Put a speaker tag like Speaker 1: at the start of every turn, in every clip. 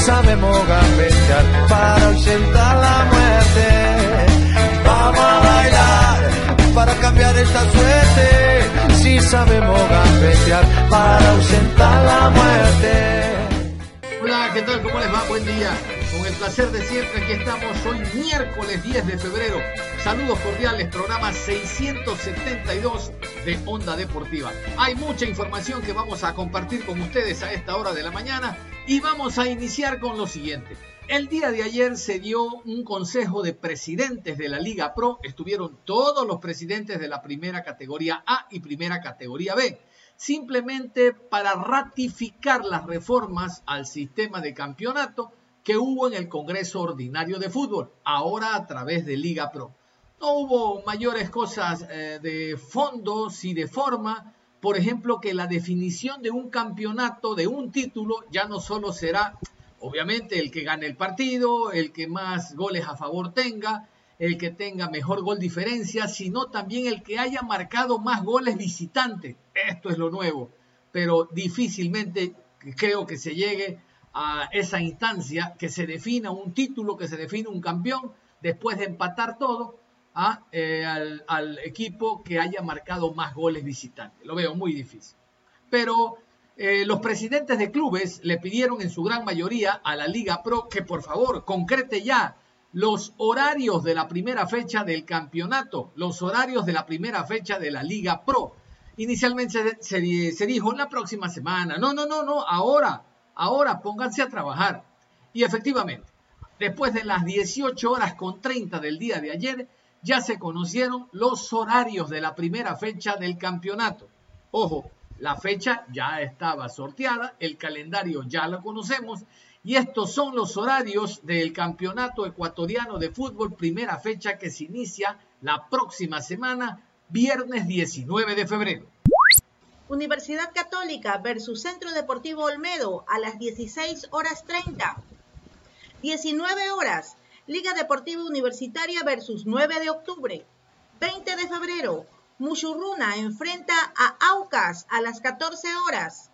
Speaker 1: Sabemos gambetear para ausentar la muerte. Vamos a bailar para cambiar esta suerte. Si sabemos gambetear para ausentar la muerte.
Speaker 2: Hola, ¿qué tal? ¿Cómo les va? Buen día. Con el placer de siempre, aquí estamos hoy miércoles 10 de febrero. Saludos cordiales, programa 672 de Onda Deportiva. Hay mucha información que vamos a compartir con ustedes a esta hora de la mañana y vamos a iniciar con lo siguiente. El día de ayer se dio un consejo de presidentes de la Liga Pro. Estuvieron todos los presidentes de la primera categoría A y primera categoría B. Simplemente para ratificar las reformas al sistema de campeonato que hubo en el Congreso Ordinario de Fútbol, ahora a través de Liga Pro. No hubo mayores cosas eh, de fondos y de forma, por ejemplo, que la definición de un campeonato, de un título, ya no solo será, obviamente, el que gane el partido, el que más goles a favor tenga, el que tenga mejor gol diferencia, sino también el que haya marcado más goles visitantes. Esto es lo nuevo, pero difícilmente creo que se llegue a esa instancia, que se defina un título, que se define un campeón, después de empatar todo, eh, al, equipo que haya marcado más goles visitantes. Lo veo muy difícil. Pero eh, los presidentes de clubes le pidieron en su gran mayoría a la Liga Pro que por favor concrete ya los horarios de la primera fecha del campeonato, los horarios de la primera fecha de la Liga Pro. Inicialmente se, se dijo la próxima semana. No, no, no, no, ahora, ahora pónganse a trabajar. Y efectivamente, después de las 18 horas con 30 del día de ayer, ya se conocieron los horarios de la primera fecha del campeonato. Ojo, la fecha ya estaba sorteada, el calendario ya lo conocemos y estos son los horarios del campeonato ecuatoriano de fútbol, primera fecha que se inicia la próxima semana, viernes 19 de febrero.
Speaker 3: Universidad Católica versus Centro Deportivo Olmedo a las 16 horas 30. 19 horas, Liga Deportiva Universitaria versus 9 de octubre. 20 de febrero, Muchurruna enfrenta a Aucas a las 14 horas.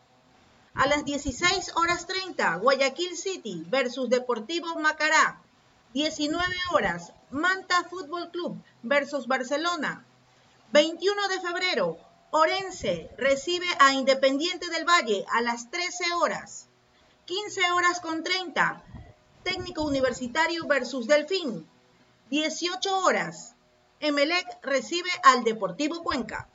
Speaker 3: A las 16 horas 30, Guayaquil City versus Deportivo Macará. 19 horas, Manta Fútbol Club versus Barcelona. 21 de febrero, Orense recibe a Independiente del Valle a las 13 horas. 15 horas con 30, Técnico Universitario versus Delfín. 18 horas. Emelec recibe al Deportivo Cuenca.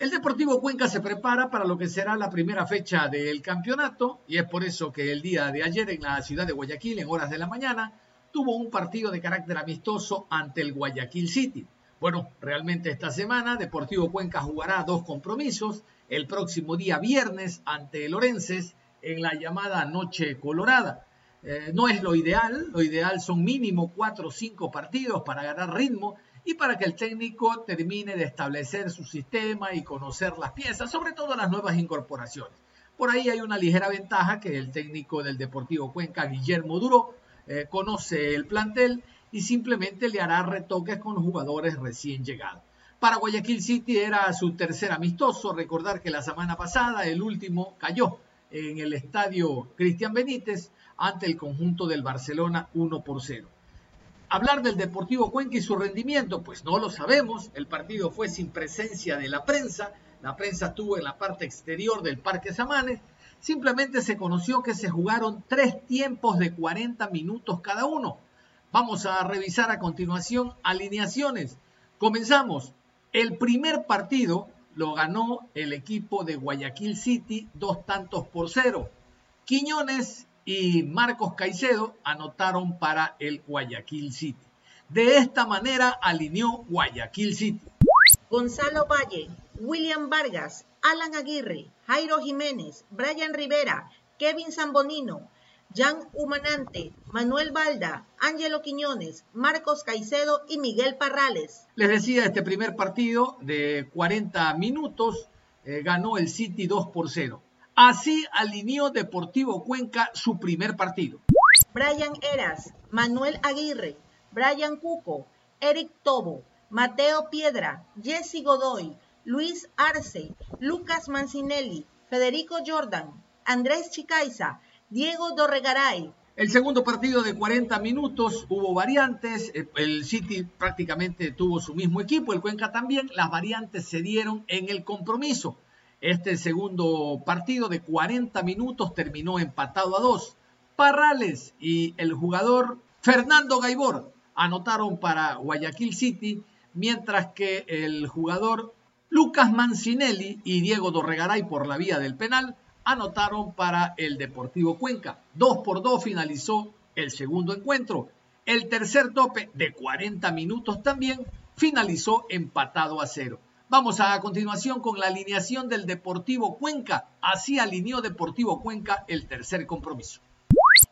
Speaker 2: El Deportivo Cuenca se prepara para lo que será la primera fecha del campeonato y es por eso que el día de ayer en la ciudad de Guayaquil, en horas de la mañana, tuvo un partido de carácter amistoso ante el Guayaquil City. Bueno, realmente esta semana Deportivo Cuenca jugará dos compromisos, el próximo día viernes ante el Orenses en la llamada Noche Colorada. Eh, no es lo ideal, lo ideal son mínimo cuatro o cinco partidos para ganar ritmo y para que el técnico termine de establecer su sistema y conocer las piezas, sobre todo las nuevas incorporaciones. Por ahí hay una ligera ventaja que el técnico del Deportivo Cuenca, Guillermo Duro, eh, conoce el plantel y simplemente le hará retoques con los jugadores recién llegados. Para Guayaquil City era su tercer amistoso, recordar que la semana pasada el último cayó en el estadio Cristian Benítez ante el conjunto del Barcelona 1 por 0. Hablar del Deportivo Cuenca y su rendimiento, pues no lo sabemos. El partido fue sin presencia de la prensa. La prensa estuvo en la parte exterior del Parque Samanes. Simplemente se conoció que se jugaron tres tiempos de 40 minutos cada uno. Vamos a revisar a continuación alineaciones. Comenzamos. El primer partido lo ganó el equipo de Guayaquil City dos tantos por cero. Quiñones y Marcos Caicedo anotaron para el Guayaquil City. De esta manera alineó Guayaquil City.
Speaker 3: Gonzalo Valle, William Vargas, Alan Aguirre, Jairo Jiménez, Brian Rivera, Kevin Zambonino, Jan Humanante, Manuel Balda, Ángelo Quiñones, Marcos Caicedo y Miguel Parrales.
Speaker 2: Les decía, este primer partido de 40 minutos eh, ganó el City 2 por 0. Así alineó Deportivo Cuenca su primer partido.
Speaker 3: Brian Eras, Manuel Aguirre, Brian Cuco, Eric Tobo, Mateo Piedra, Jesse Godoy, Luis Arce, Lucas Mancinelli, Federico Jordan, Andrés Chicaiza, Diego Dorregaray.
Speaker 2: El segundo partido de 40 minutos hubo variantes, eh, el City prácticamente tuvo su mismo equipo, el Cuenca también, las variantes se dieron en el compromiso. Este segundo partido de 40 minutos terminó empatado a dos. Parrales y el jugador Fernando Gaibor anotaron para Guayaquil City, mientras que el jugador Lucas Mancinelli y Diego Dorregaray por la vía del penal anotaron para el Deportivo Cuenca. Dos por dos finalizó el segundo encuentro. El tercer tope de 40 minutos también finalizó empatado a cero. Vamos a, continuación con la alineación del Deportivo Cuenca. Así alineó Deportivo Cuenca el tercer compromiso.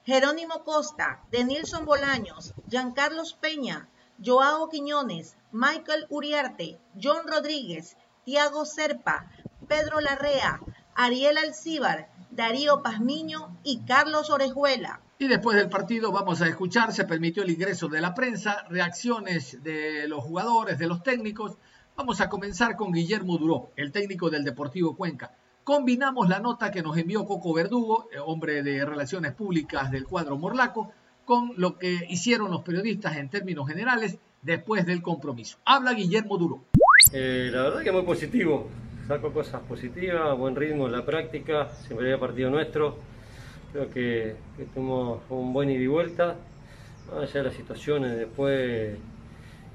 Speaker 3: Jerónimo Costa, Denilson Bolaños, Giancarlos Peña, Joao Quiñones, Michael Uriarte, John Rodríguez, Tiago Serpa, Pedro Larrea, Ariel Alcíbar, Darío Pazmiño y Carlos Orejuela.
Speaker 2: Y después del partido vamos a escuchar, se permitió el ingreso de la prensa, reacciones de los jugadores, de los técnicos, Vamos a comenzar con Guillermo Duró, el técnico del Deportivo Cuenca. Combinamos la nota que nos envió Coco Verdugo, eh, hombre de relaciones públicas del cuadro Morlaco, con lo que hicieron los periodistas en términos generales después del compromiso. Habla Guillermo Duró.
Speaker 4: Eh, la verdad que muy positivo. Saco cosas positivas, buen ritmo en la práctica, siempre había partido nuestro. Creo que, tuvimos un buen ida y vuelta. Más allá de las situaciones después.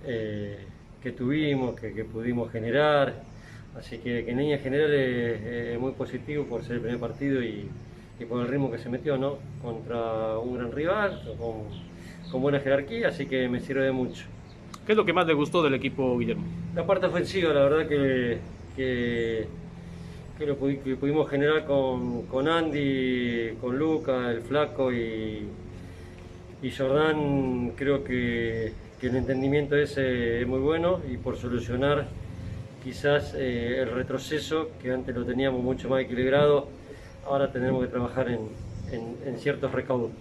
Speaker 4: Eh, que tuvimos, que, pudimos generar. Así que, en líneas generales es muy positivo por ser el primer partido y, por el ritmo que se metió, ¿no? Contra un gran rival, con, buena jerarquía, así que me sirve de mucho.
Speaker 5: ¿Qué es lo que más le gustó del equipo, Guillermo?
Speaker 4: La parte ofensiva, la verdad que, que, lo pudimos generar con, Andy, con Luca, el Flaco y, y Jordán, creo que que el entendimiento ese es muy bueno y por solucionar quizás eh, el retroceso que antes lo teníamos mucho más equilibrado, ahora tenemos que trabajar en, en, ciertos recaudos.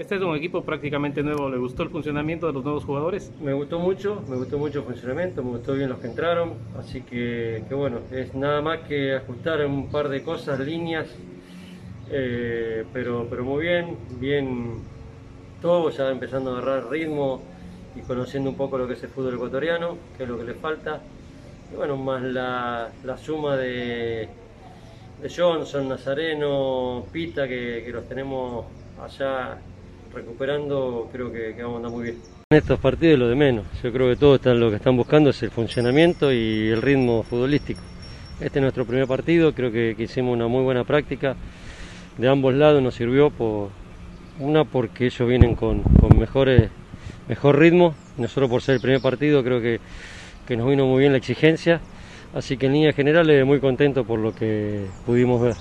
Speaker 5: Este es un equipo prácticamente nuevo, ¿le gustó el funcionamiento de los nuevos jugadores?
Speaker 4: Me gustó mucho, me gustó mucho el funcionamiento, me gustó bien los que entraron, así que, que bueno, es nada más que ajustar un par de cosas, líneas, eh, pero, pero muy bien, bien todo, ya empezando a agarrar ritmo, y conociendo un poco lo que es el fútbol ecuatoriano, que es lo que le falta. Y bueno, más la, suma de, de, Johnson, Nazareno, Pita, que, los tenemos allá recuperando, creo que, vamos a andar muy bien. En estos partidos lo de menos, yo creo que todos están, lo que están buscando es el funcionamiento y el ritmo futbolístico. Este es nuestro primer partido, creo que, hicimos una muy buena práctica de ambos lados, nos sirvió por una porque ellos vienen con, con mejores mejor ritmo. Nosotros por ser el primer partido creo que, nos vino muy bien la exigencia. Así que en línea general muy contento por lo que pudimos ver.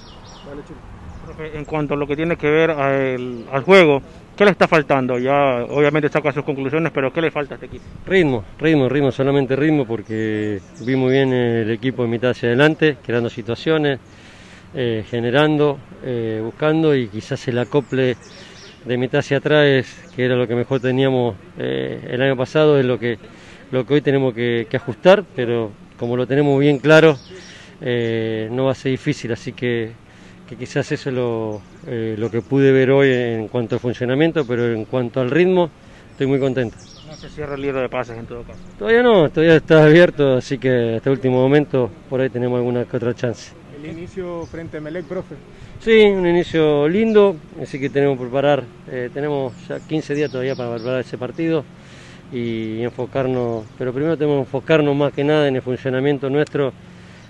Speaker 5: En cuanto a lo que tiene que ver al, juego, ¿qué le está faltando? Ya obviamente saca sus conclusiones, pero ¿qué le falta a este equipo?
Speaker 4: Ritmo, ritmo, ritmo, solamente ritmo, porque vi muy bien el equipo de mitad hacia adelante, creando situaciones, eh, generando, eh, buscando y quizás el acople de mitad hacia atrás, que era lo que mejor teníamos eh, el año pasado, es lo que, hoy tenemos que, ajustar, pero como lo tenemos bien claro, no va a ser difícil, así que, quizás eso es lo, eh, lo que pude ver hoy en cuanto al funcionamiento, pero en cuanto al ritmo, estoy muy contento.
Speaker 5: No se cierra el libro de pases en todo caso.
Speaker 4: Todavía no, todavía está abierto, así que hasta el último momento por ahí tenemos alguna que otra chance.
Speaker 5: El inicio frente a Melec, profe.
Speaker 4: Sí, un inicio lindo, así que tenemos que preparar, eh, tenemos ya 15 días todavía para preparar ese partido y enfocarnos, pero primero tenemos que enfocarnos más que nada en el funcionamiento nuestro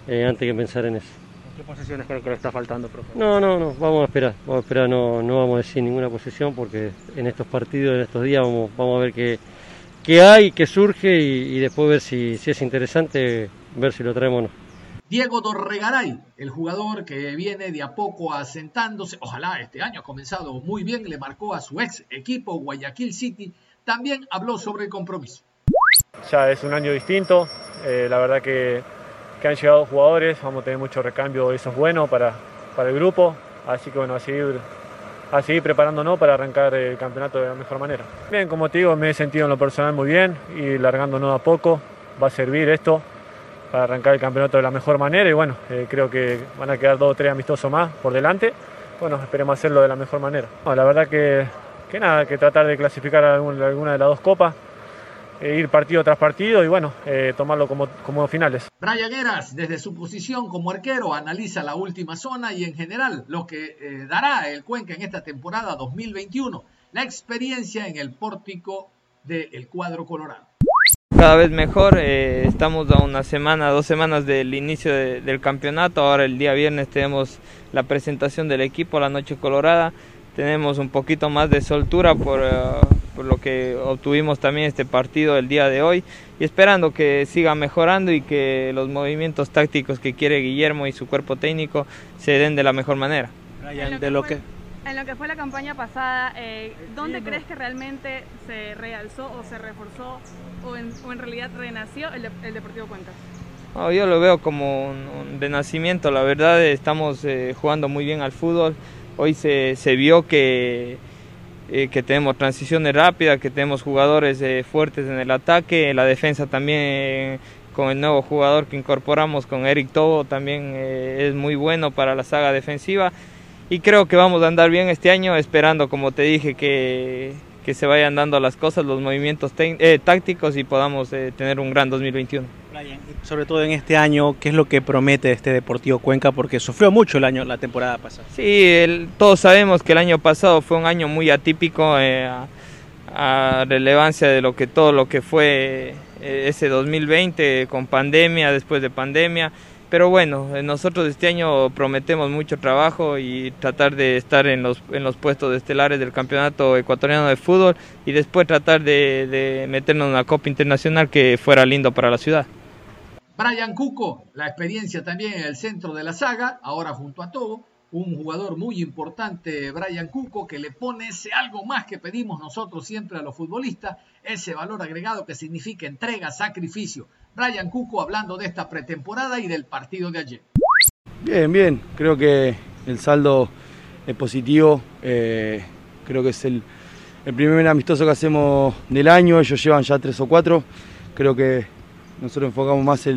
Speaker 4: eh, antes que pensar en eso.
Speaker 5: ¿Qué posiciones cree que le está faltando, profe?
Speaker 4: No, no, no, vamos a esperar, vamos a esperar, no, no vamos a decir ninguna posición porque en estos partidos, en estos días, vamos, vamos a ver qué, qué hay, qué surge y, y después ver si, si es interesante, ver si lo traemos o no.
Speaker 2: Diego Dorregaray, el jugador que viene de a poco asentándose, ojalá este año ha comenzado muy bien, le marcó a su ex equipo Guayaquil City, también habló sobre el compromiso.
Speaker 6: Ya es un año distinto, eh, la verdad que, que, han llegado jugadores, vamos a tener mucho recambio, eso es bueno para, para el grupo, así que bueno, a seguir, a seguir preparándonos para arrancar el campeonato de la mejor manera. Bien, como te digo, me he sentido en lo personal muy bien y largándonos a poco va a servir esto para arrancar el campeonato de la mejor manera y bueno, eh, creo que van a quedar dos o tres amistosos más por delante. Bueno, esperemos hacerlo de la mejor manera. La verdad que, que nada, que tratar de clasificar alguna, de las dos copas, ir partido tras partido y bueno, eh, tomarlo como, como finales.
Speaker 2: Brian Eras, desde su posición como arquero, analiza la última zona y en general lo que eh, dará el Cuenca en esta temporada 2021, la experiencia en el pórtico del cuadro colorado
Speaker 7: cada vez mejor. Eh, estamos a una semana, dos semanas del inicio de, del campeonato. Ahora el día viernes tenemos la presentación del equipo, la Noche Colorada. Tenemos un poquito más de soltura por, uh, por, lo que obtuvimos también este partido el día de hoy. Y esperando que siga mejorando y que los movimientos tácticos que quiere Guillermo y su cuerpo técnico se den de la mejor manera.
Speaker 8: Brian, de lo que en lo que fue la campaña pasada, eh, ¿dónde crees que realmente se realzó o se reforzó o en, o en realidad renació el, de, el Deportivo Cuenca?
Speaker 7: Oh, yo lo veo como un, un renacimiento, la verdad estamos eh, jugando muy bien al fútbol, hoy se, se vio que, eh, que tenemos transiciones rápidas, que tenemos jugadores eh, fuertes en el ataque, la defensa también con el nuevo jugador que incorporamos con Eric Tobo también es muy bueno para la saga defensiva. Y creo que vamos a andar bien este año, esperando, como te dije, que, que se vayan dando las cosas, los movimientos eh, tácticos y podamos eh, tener un gran 2021.
Speaker 5: Brian, sobre todo en este año, ¿qué es lo que promete este Deportivo Cuenca? Porque sufrió mucho el año, la temporada pasada.
Speaker 7: Sí, el, todos sabemos que el año pasado fue un año muy atípico eh, a, a, relevancia de lo que todo lo que fue eh, ese 2020 con pandemia, después de pandemia pero bueno, nosotros este año prometemos mucho trabajo y tratar de estar en los, en los puestos estelares del campeonato ecuatoriano de fútbol y después tratar de, de meternos en una Copa Internacional que fuera lindo para la ciudad.
Speaker 2: Brian Cuco, la experiencia también en el centro de la saga, ahora junto a todo, un jugador muy importante, Brian Cuco, que le pone ese algo más que pedimos nosotros siempre a los futbolistas, ese valor agregado que significa entrega, sacrificio. Brian Cuco hablando de esta pretemporada y del partido de ayer.
Speaker 9: Bien, bien, creo que el saldo es positivo, eh, creo que es el, el, primer amistoso que hacemos del año, ellos llevan ya tres o cuatro, creo que nosotros enfocamos más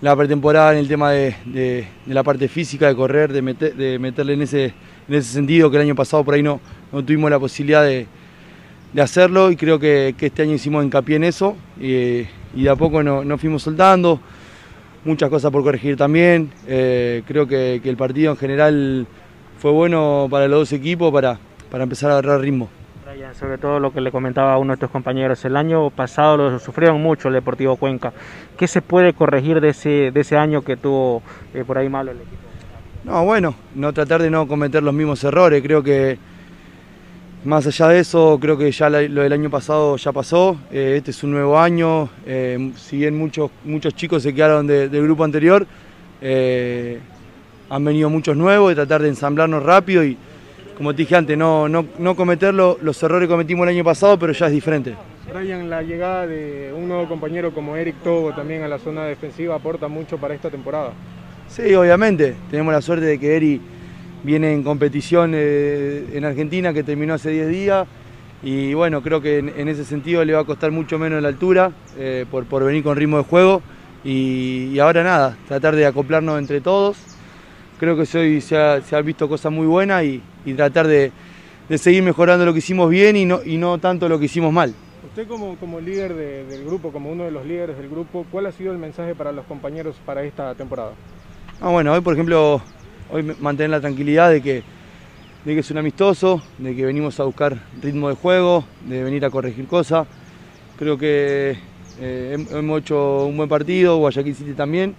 Speaker 9: la pretemporada en el tema de, de, de, la parte física, de correr, de, meter, de meterle en ese, en ese sentido, que el año pasado por ahí no, no tuvimos la posibilidad de, hacerlo y creo que, que, este año hicimos hincapié en eso y, y de a poco nos no fuimos soltando, muchas cosas por corregir también, eh, creo que, que, el partido en general fue bueno para los dos equipos para, para empezar a agarrar ritmo.
Speaker 5: Brian, sobre todo lo que le comentaba a uno de tus compañeros, el año pasado lo sufrieron mucho el Deportivo Cuenca. ¿Qué se puede corregir de ese, de ese año que tuvo eh, por ahí malo el equipo?
Speaker 9: No, bueno, no tratar de no cometer los mismos errores. Creo que más allá de eso, creo que ya lo del año pasado ya pasó. Eh, este es un nuevo año. Eh, si bien muchos, muchos chicos se quedaron de, del grupo anterior, eh, han venido muchos nuevos y tratar de ensamblarnos rápido y, como te dije antes, no, no, no cometer los errores que cometimos el año pasado, pero ya es diferente.
Speaker 10: Brian, la llegada de un nuevo compañero como Eric Togo también a la zona defensiva aporta mucho para esta temporada.
Speaker 9: Sí, obviamente. Tenemos la suerte de que Eric viene en competición eh, en Argentina que terminó hace 10 días y bueno, creo que en, en, ese sentido le va a costar mucho menos la altura eh, por, por, venir con ritmo de juego y, y, ahora nada, tratar de acoplarnos entre todos. Creo que hoy se ha, se ha visto cosas muy buenas y, y tratar de, de, seguir mejorando lo que hicimos bien y no, y no tanto lo que hicimos mal.
Speaker 10: Usted como, como líder de, del grupo, como uno de los líderes del grupo, ¿cuál ha sido el mensaje para los compañeros para esta temporada?
Speaker 9: Ah, bueno, hoy por ejemplo hoy mantener la tranquilidad de que, de que es un amistoso, de que venimos a buscar ritmo de juego, de venir a corregir cosas. Creo que eh, hemos hecho un buen partido, Guayaquil City también,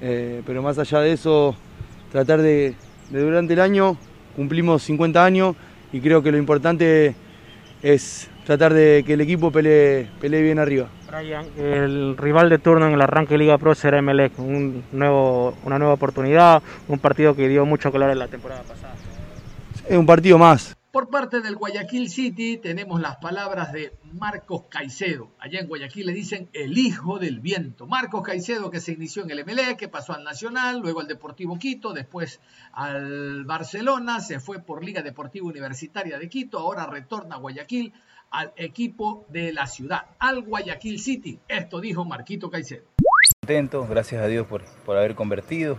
Speaker 9: eh, pero más allá de eso, tratar de, durante el año, cumplimos 50 años y creo que lo importante es tratar de que el equipo pelee, pelee bien arriba.
Speaker 5: Brian, el rival de turno en el arranque de Liga Pro será Emelec, un nuevo, una nueva oportunidad, un partido que dio mucho color en la temporada pasada.
Speaker 9: Es un partido más.
Speaker 2: Por parte del Guayaquil City tenemos las palabras de Marcos Caicedo. Allá en Guayaquil le dicen el hijo del viento. Marcos Caicedo que se inició en el MLE, que pasó al Nacional, luego al Deportivo Quito, después al Barcelona, se fue por Liga Deportiva Universitaria de Quito, ahora retorna a Guayaquil al equipo de la ciudad, al Guayaquil City. Esto dijo Marquito Caicedo.
Speaker 11: Contento, gracias a Dios por, por haber convertido.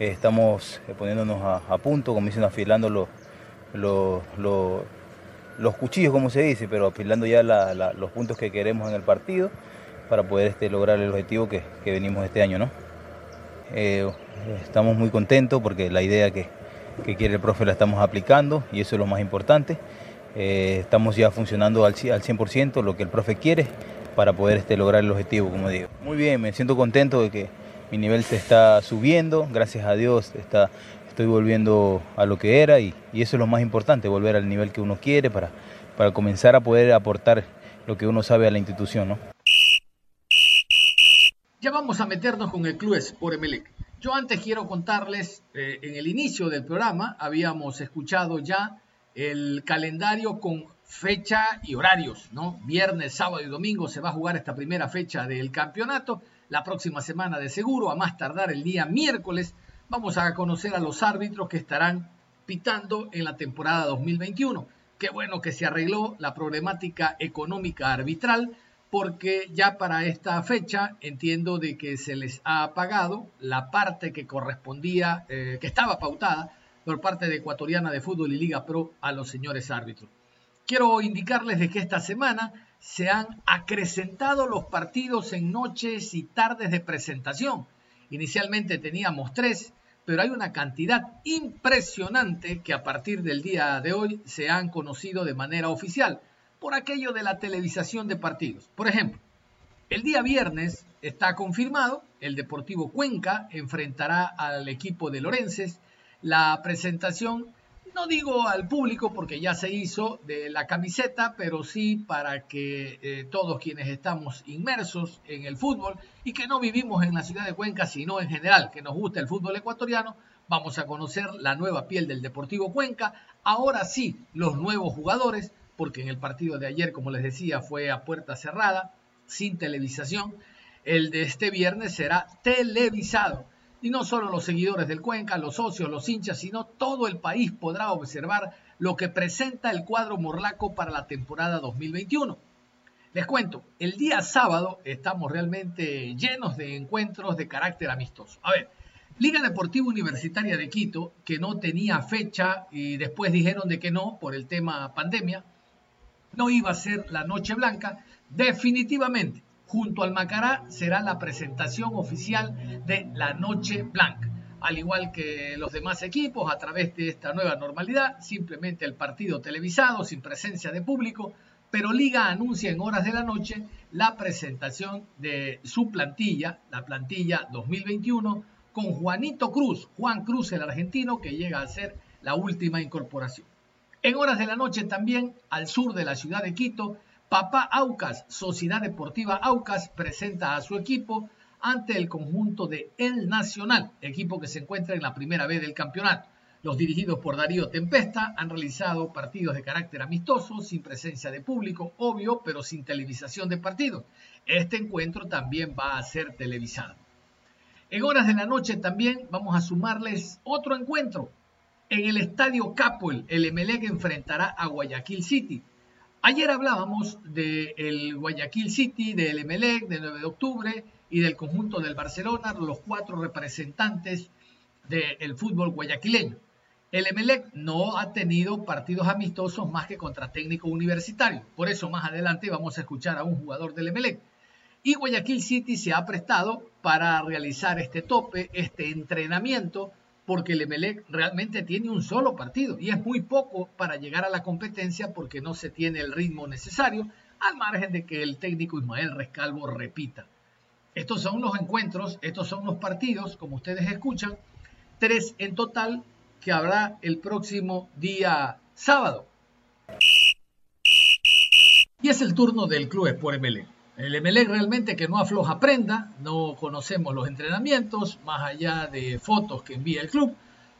Speaker 11: Eh, estamos eh, poniéndonos a, punto, como dicen, afilando los los cuchillos, como se dice, pero apilando ya los puntos que queremos en el partido para poder este, lograr el objetivo que, venimos este año. ¿no? Eh, estamos muy contentos porque la idea que, quiere el profe la estamos aplicando y eso es lo más importante. Eh, estamos ya funcionando al, al 100% lo que el profe quiere para poder este, lograr el objetivo, como digo. Muy bien, me siento contento de que mi nivel se está subiendo, gracias a Dios está estoy volviendo a lo que era y, eso es lo más importante, volver al nivel que uno quiere para, para comenzar a poder aportar lo que uno sabe a la institución. ¿no?
Speaker 2: Ya vamos a meternos con el club por Emelec. Yo antes quiero contarles, eh, en el inicio del programa habíamos escuchado ya el calendario con fecha y horarios, ¿no? Viernes, sábado y domingo se va a jugar esta primera fecha del campeonato, la próxima semana de seguro, a más tardar el día miércoles vamos a conocer a los árbitros que estarán pitando en la temporada 2021. Qué bueno que se arregló la problemática económica arbitral porque ya para esta fecha entiendo de que se les ha pagado la parte que correspondía, eh, que estaba pautada por parte de Ecuatoriana de Fútbol y Liga Pro a los señores árbitros. Quiero indicarles de que esta semana se han acrecentado los partidos en noches y tardes de presentación. Inicialmente teníamos tres, pero hay una cantidad impresionante que a partir del día de hoy se han conocido de manera oficial por aquello de la televisación de partidos. Por ejemplo, el día viernes está confirmado, el Deportivo Cuenca enfrentará al equipo de Lorences. La presentación, no digo al público porque ya se hizo de la camiseta, pero sí para que eh, todos quienes estamos inmersos en el fútbol y que no vivimos en la ciudad de Cuenca, sino en general, que nos gusta el fútbol ecuatoriano, vamos a conocer la nueva piel del Deportivo Cuenca. Ahora sí, los nuevos jugadores, porque en el partido de ayer, como les decía, fue a puerta cerrada, sin televisación. El de este viernes será televisado. Y no solo los seguidores del Cuenca, los socios, los hinchas, sino todo el país podrá observar lo que presenta el cuadro morlaco para la temporada 2021. Les cuento, el día sábado estamos realmente llenos de encuentros de carácter amistoso. A ver, Liga Deportiva Universitaria de Quito, que no tenía fecha y después dijeron de que no por el tema pandemia, no iba a ser la Noche Blanca, definitivamente junto al Macará será la presentación oficial de la Noche Blanca. Al igual que los demás equipos, a través de esta nueva normalidad, simplemente el partido televisado, sin presencia de público, pero Liga anuncia en horas de la noche la presentación de su plantilla, la plantilla 2021, con Juanito Cruz, Juan Cruz el argentino, que llega a ser la última incorporación. En horas de la noche también, al sur de la ciudad de Quito, Papá Aucas, Sociedad Deportiva Aucas, presenta a su equipo ante el conjunto de El Nacional, equipo que se encuentra en la primera vez del campeonato. Los dirigidos por Darío Tempesta han realizado partidos de carácter amistoso, sin presencia de público, obvio, pero sin televisación de partidos. Este encuentro también va a ser televisado. En horas de la noche también vamos a sumarles otro encuentro. En el estadio Capuel, el Emelec enfrentará a Guayaquil City. Ayer hablábamos del Guayaquil City, del Emelec, del 9 de octubre y del conjunto del Barcelona, los cuatro representantes del fútbol guayaquileño. El Emelec no ha tenido partidos amistosos más que contra técnico universitario. Por eso más adelante vamos a escuchar a un jugador del Emelec. Y Guayaquil City se ha prestado para realizar este tope, este entrenamiento, porque el Emelec realmente tiene un solo partido y es muy poco para llegar a la competencia porque no se tiene el ritmo necesario, al margen de que el técnico Ismael Rescalvo repita. Estos son los encuentros, estos son los partidos, como ustedes escuchan, tres en total que habrá el próximo día sábado. Y es el turno del club Sport MLE. El MLE realmente que no afloja prenda, no conocemos los entrenamientos, más allá de fotos que envía el club,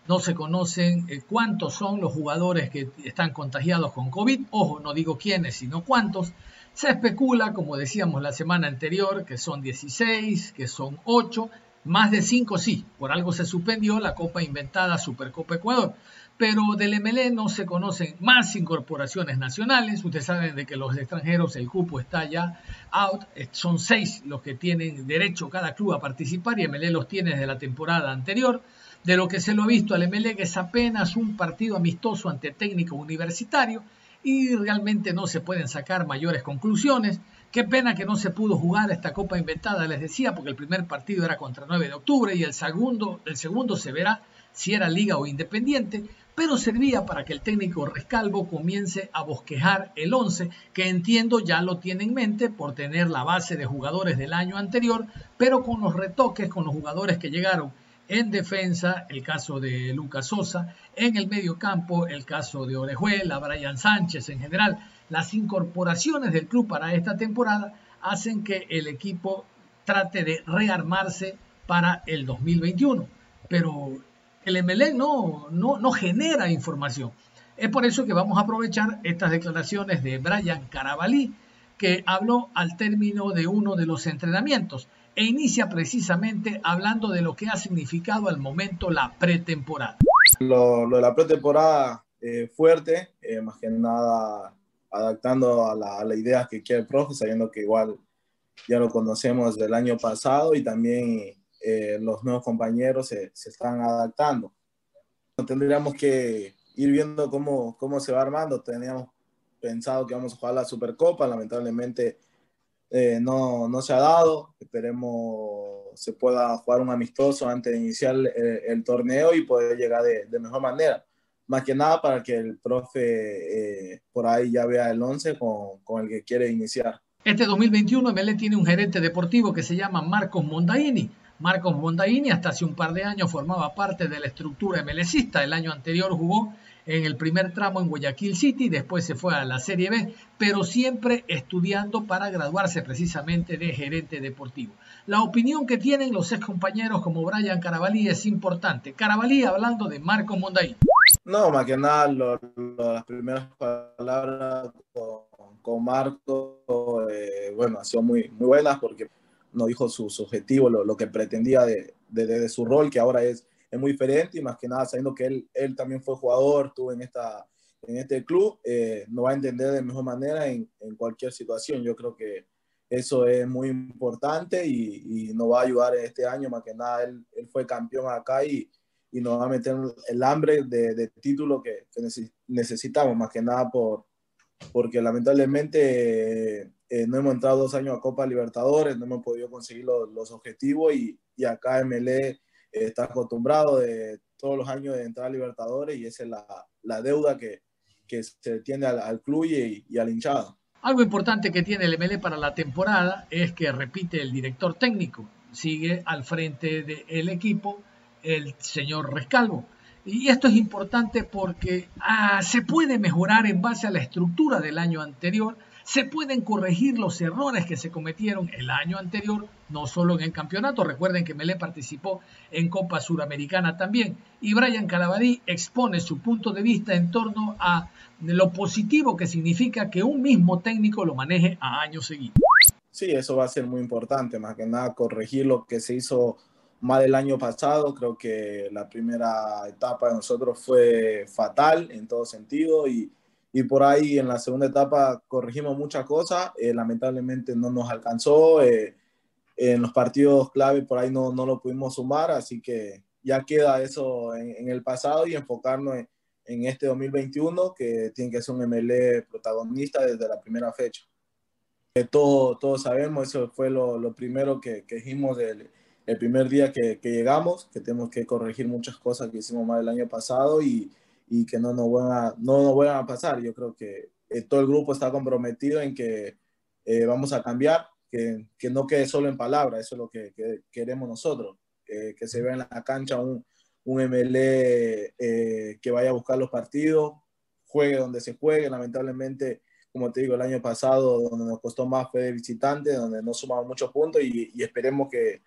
Speaker 2: no se conocen eh, cuántos son los jugadores que están contagiados con COVID, ojo, no digo quiénes, sino cuántos. Se especula, como decíamos la semana anterior, que son 16, que son 8, más de 5 sí, por algo se suspendió la Copa Inventada Supercopa Ecuador pero del MLE no se conocen más incorporaciones nacionales. Ustedes saben de que los extranjeros, el cupo está ya out. Eh, son seis los que tienen derecho cada club a participar y MLE los tiene desde la temporada anterior. De lo que se lo ha visto al MLE es apenas un partido amistoso ante técnico universitario y realmente no se pueden sacar mayores conclusiones. Qué pena que no se pudo jugar esta Copa Inventada, les decía, porque el primer partido era contra 9 de octubre y el segundo, el segundo se verá si era liga o independiente pero servía para que el técnico Rescalvo comience a bosquejar el 11, que entiendo ya lo tiene en mente por tener la base de jugadores del año anterior, pero con los retoques con los jugadores que llegaron en defensa, el caso de Lucas Sosa, en el medio campo, el caso de Orejuela, Brian Sánchez en general, las incorporaciones del club para esta temporada hacen que el equipo trate de rearmarse para el 2021. Pero el MLE no, no, no genera información. Es por eso que vamos a aprovechar estas declaraciones de Brian Carabalí, que habló al término de uno de los entrenamientos e inicia precisamente hablando de lo que ha significado al momento la pretemporada.
Speaker 12: Lo, de la pretemporada eh, fuerte, eh, más que nada adaptando a la, a la idea que quiere el profe, sabiendo que igual ya lo conocemos del año pasado y también eh, los nuevos compañeros se, se, están adaptando. Tendríamos que ir viendo cómo, cómo se va armando. Teníamos pensado que vamos a jugar la Supercopa, lamentablemente eh, no, no, se ha dado. Esperemos se pueda jugar un amistoso antes de iniciar el, torneo y poder llegar de, de, mejor manera. Más que nada para que el profe eh, por ahí ya vea el 11 con, con el que quiere iniciar.
Speaker 2: Este 2021 ML tiene un gerente deportivo que se llama Marcos Mondaini Marcos Bondaini hasta hace un par de años formaba parte de la estructura MLCista. El año anterior jugó en el primer tramo en Guayaquil City, después se fue a la Serie B, pero siempre estudiando para graduarse precisamente de gerente deportivo. La opinión que tienen los ex compañeros como Brian Carabalí es importante. Carabalí hablando de Marco Mondaini.
Speaker 12: No, más que nada, las primeras palabras con, Marco, eh, bueno, han muy buenas porque no dijo su, objetivo, lo, que pretendía de, de, su rol, que ahora es, es muy diferente y más que nada sabiendo que él, él también fue jugador, estuvo en, esta, en este club, eh, no va a entender de mejor manera en, en, cualquier situación. Yo creo que eso es muy importante y, y nos va a ayudar este año, más que nada él, él fue campeón acá y, y, nos va a meter el hambre de, de título que, que necesitamos, más que nada por, porque lamentablemente eh, no hemos entrado dos años a Copa Libertadores, no hemos podido conseguir los, los objetivos y, y, acá MLE eh, está acostumbrado de todos los años de entrar a Libertadores y esa es la, la deuda que, que, se tiene al, al club y, al hinchado.
Speaker 2: Algo importante que tiene el MLE para la temporada es que repite el director técnico, sigue al frente del equipo el señor Rescalvo. Y esto es importante porque ah, se puede mejorar en base a la estructura del año anterior se pueden corregir los errores que se cometieron el año anterior, no solo en el campeonato, recuerden que Melé participó en Copa Suramericana también, y Brian Calabadí expone su punto de vista en torno a lo positivo que significa que un mismo técnico lo maneje a años seguidos.
Speaker 12: Sí, eso va a ser muy importante, más que nada corregir lo que se hizo mal el año pasado. Creo que la primera etapa de nosotros fue fatal en todo sentido y, y por ahí en la segunda etapa corregimos muchas cosas, eh, lamentablemente no nos alcanzó, eh, en los partidos clave por ahí no, no lo pudimos sumar, así que ya queda eso en, en el pasado y enfocarnos en, en, este 2021 que tiene que ser un MLE protagonista desde la primera fecha. Eh, todo, todos sabemos, eso fue lo, lo primero que, que dijimos el primer día que, que, llegamos, que tenemos que corregir muchas cosas que hicimos mal el año pasado y, y que no nos vuelvan no nos vuelvan a pasar. Yo creo que eh, todo el grupo está comprometido en que eh, vamos a cambiar, que, que, no quede solo en palabras, eso es lo que, que queremos nosotros, que se vea en la cancha un, un MLE eh, que vaya a buscar los partidos, juegue donde se juegue. Lamentablemente, como te digo, el año pasado donde nos costó más fue de visitante, donde no sumamos muchos puntos y, esperemos que,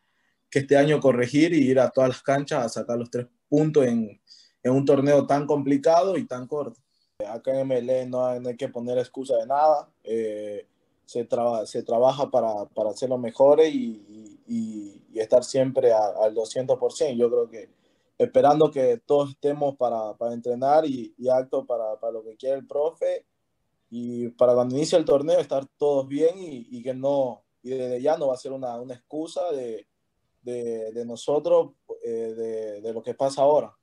Speaker 12: que, este año corregir y ir a todas las canchas a sacar los tres puntos en, en un torneo tan complicado y tan corto. Acá en MLE no hay, no hay que poner excusa de nada. Eh, se, se trabaja para, para hacerlo mejor y, y, y, estar siempre al 200%. Yo creo que esperando que todos estemos para, para entrenar y, y acto para, para, lo que quiere el profe y para cuando inicie el torneo estar todos bien y, que no, y desde ya no va a ser una, una excusa de, de, de nosotros eh, de, de, lo que pasa ahora.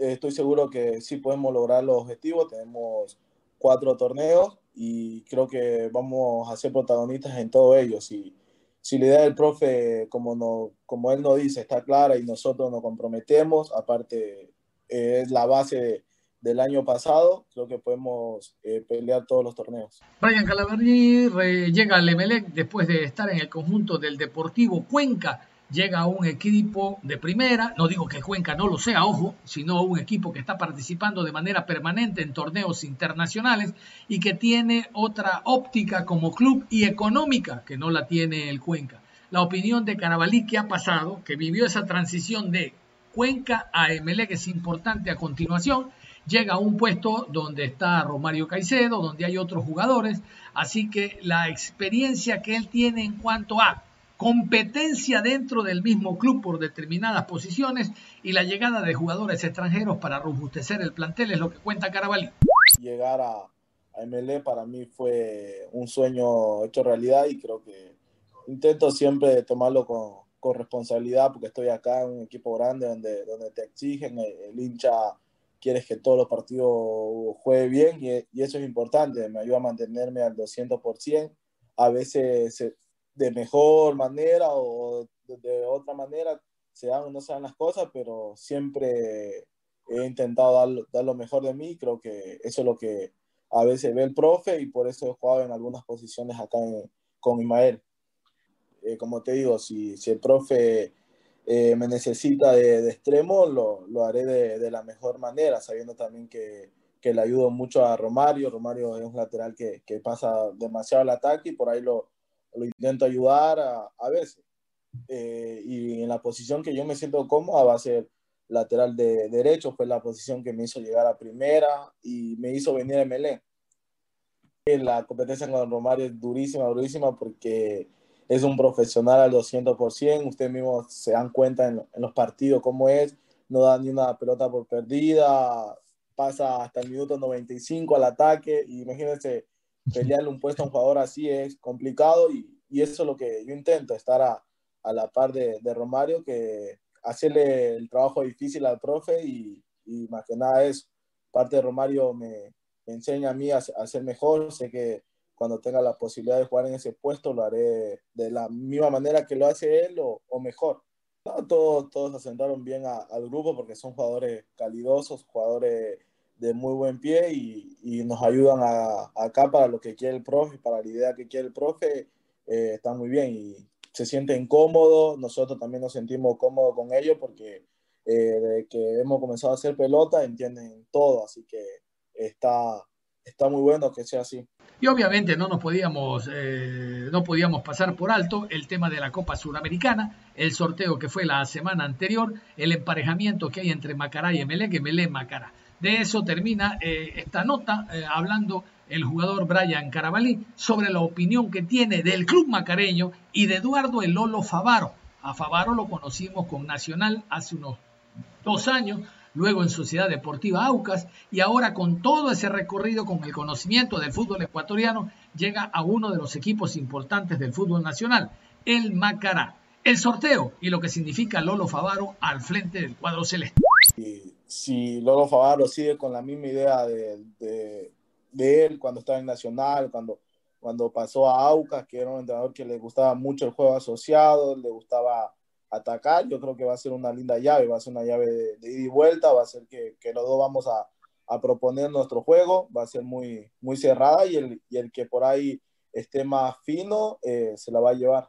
Speaker 12: Estoy seguro que sí podemos lograr los objetivos, tenemos cuatro torneos y creo que vamos a ser protagonistas en todos ellos. Y, si la idea del profe, como, no, como él nos dice, está clara y nosotros nos comprometemos, aparte es la base del año pasado, creo que podemos eh, pelear todos los torneos.
Speaker 2: Brian Calaverni llega al Emelec después de estar en el conjunto del Deportivo Cuenca llega un equipo de primera, no digo que Cuenca no lo sea, ojo, sino un equipo que está participando de manera permanente en torneos internacionales y que tiene otra óptica como club y económica que no la tiene el Cuenca. La opinión de Carabalí que ha pasado, que vivió esa transición de Cuenca a Emelec es importante a continuación, llega a un puesto donde está Romario Caicedo, donde hay otros jugadores, así que la experiencia que él tiene en cuanto a competencia dentro del mismo club por determinadas posiciones y la llegada de jugadores extranjeros para robustecer el plantel es lo que cuenta Carabalí.
Speaker 12: Llegar a, a MLE para mí fue un sueño hecho realidad y creo que intento siempre tomarlo con, con responsabilidad porque estoy acá en un equipo grande donde, donde te exigen, el, hincha quieres que todos los partidos juegue bien y, y, eso es importante, me ayuda a mantenerme al 200%. A veces se, de mejor manera o de, otra manera se dan o no se dan las cosas, pero siempre he intentado dar, dar, lo mejor de mí. Creo que eso es lo que a veces ve el profe y por eso he jugado en algunas posiciones acá con Ismael. Eh, como te digo, si, si el profe eh, me necesita de, de extremo, lo, lo haré de, de, la mejor manera, sabiendo también que, que, le ayudo mucho a Romario. Romario es un lateral que, que pasa demasiado al ataque y por ahí lo, lo intento ayudar a, a veces. Eh, y en la posición que yo me siento cómoda va a ser lateral de derecho, fue la posición que me hizo llegar a primera y me hizo venir a Melé. La competencia con Romario es durísima, durísima porque es un profesional al 200%, ustedes mismos se dan cuenta en, en los partidos cómo es, no da ni una pelota por perdida, pasa hasta el minuto 95 al ataque, y imagínense pelearle un puesto a un jugador así es complicado y, y eso es lo que yo intento, estar a, a la par de, de, Romario, que hacerle el trabajo difícil al profe y, y más que nada eso. Parte de Romario me, me enseña a mí a, a, ser mejor, sé que cuando tenga la posibilidad de jugar en ese puesto lo haré de la misma manera que lo hace él o, o mejor. No, todos, todos asentaron bien a, al grupo porque son jugadores calidosos, jugadores de muy buen pie y, y nos ayudan a, acá para lo que quiere el profe, para la idea que quiere el profe, eh, está muy bien y se sienten cómodos, nosotros también nos sentimos cómodos con ellos porque eh, desde que hemos comenzado a hacer pelota entienden todo, así que está, está muy bueno que sea así.
Speaker 2: Y obviamente no nos podíamos, eh, no podíamos pasar por alto el tema de la Copa Suramericana, el sorteo que fue la semana anterior, el emparejamiento que hay entre Macará y Emelec, Emelec-Macará. De eso termina eh, esta nota eh, hablando el jugador Brian Carabalí sobre la opinión que tiene del club macareño y de Eduardo El Lolo Favaro. A Favaro lo conocimos con Nacional hace unos dos años, luego en Sociedad Deportiva Aucas y ahora con todo ese recorrido con el conocimiento del fútbol ecuatoriano llega a uno de los equipos importantes del fútbol nacional, el Macará. El sorteo y lo que significa Lolo Favaro al frente del cuadro celeste
Speaker 12: si Lolo Favaro sigue con la misma idea de, de, él cuando estaba en Nacional, cuando, cuando pasó a Aucas, que era un entrenador que le gustaba mucho el juego asociado, le gustaba atacar, yo creo que va a ser una linda llave, va a ser una llave de, de ida y vuelta, va a ser que, que los dos vamos a, a, proponer nuestro juego, va a ser muy, muy cerrada y el, y el que por ahí esté más fino eh, se la va a llevar.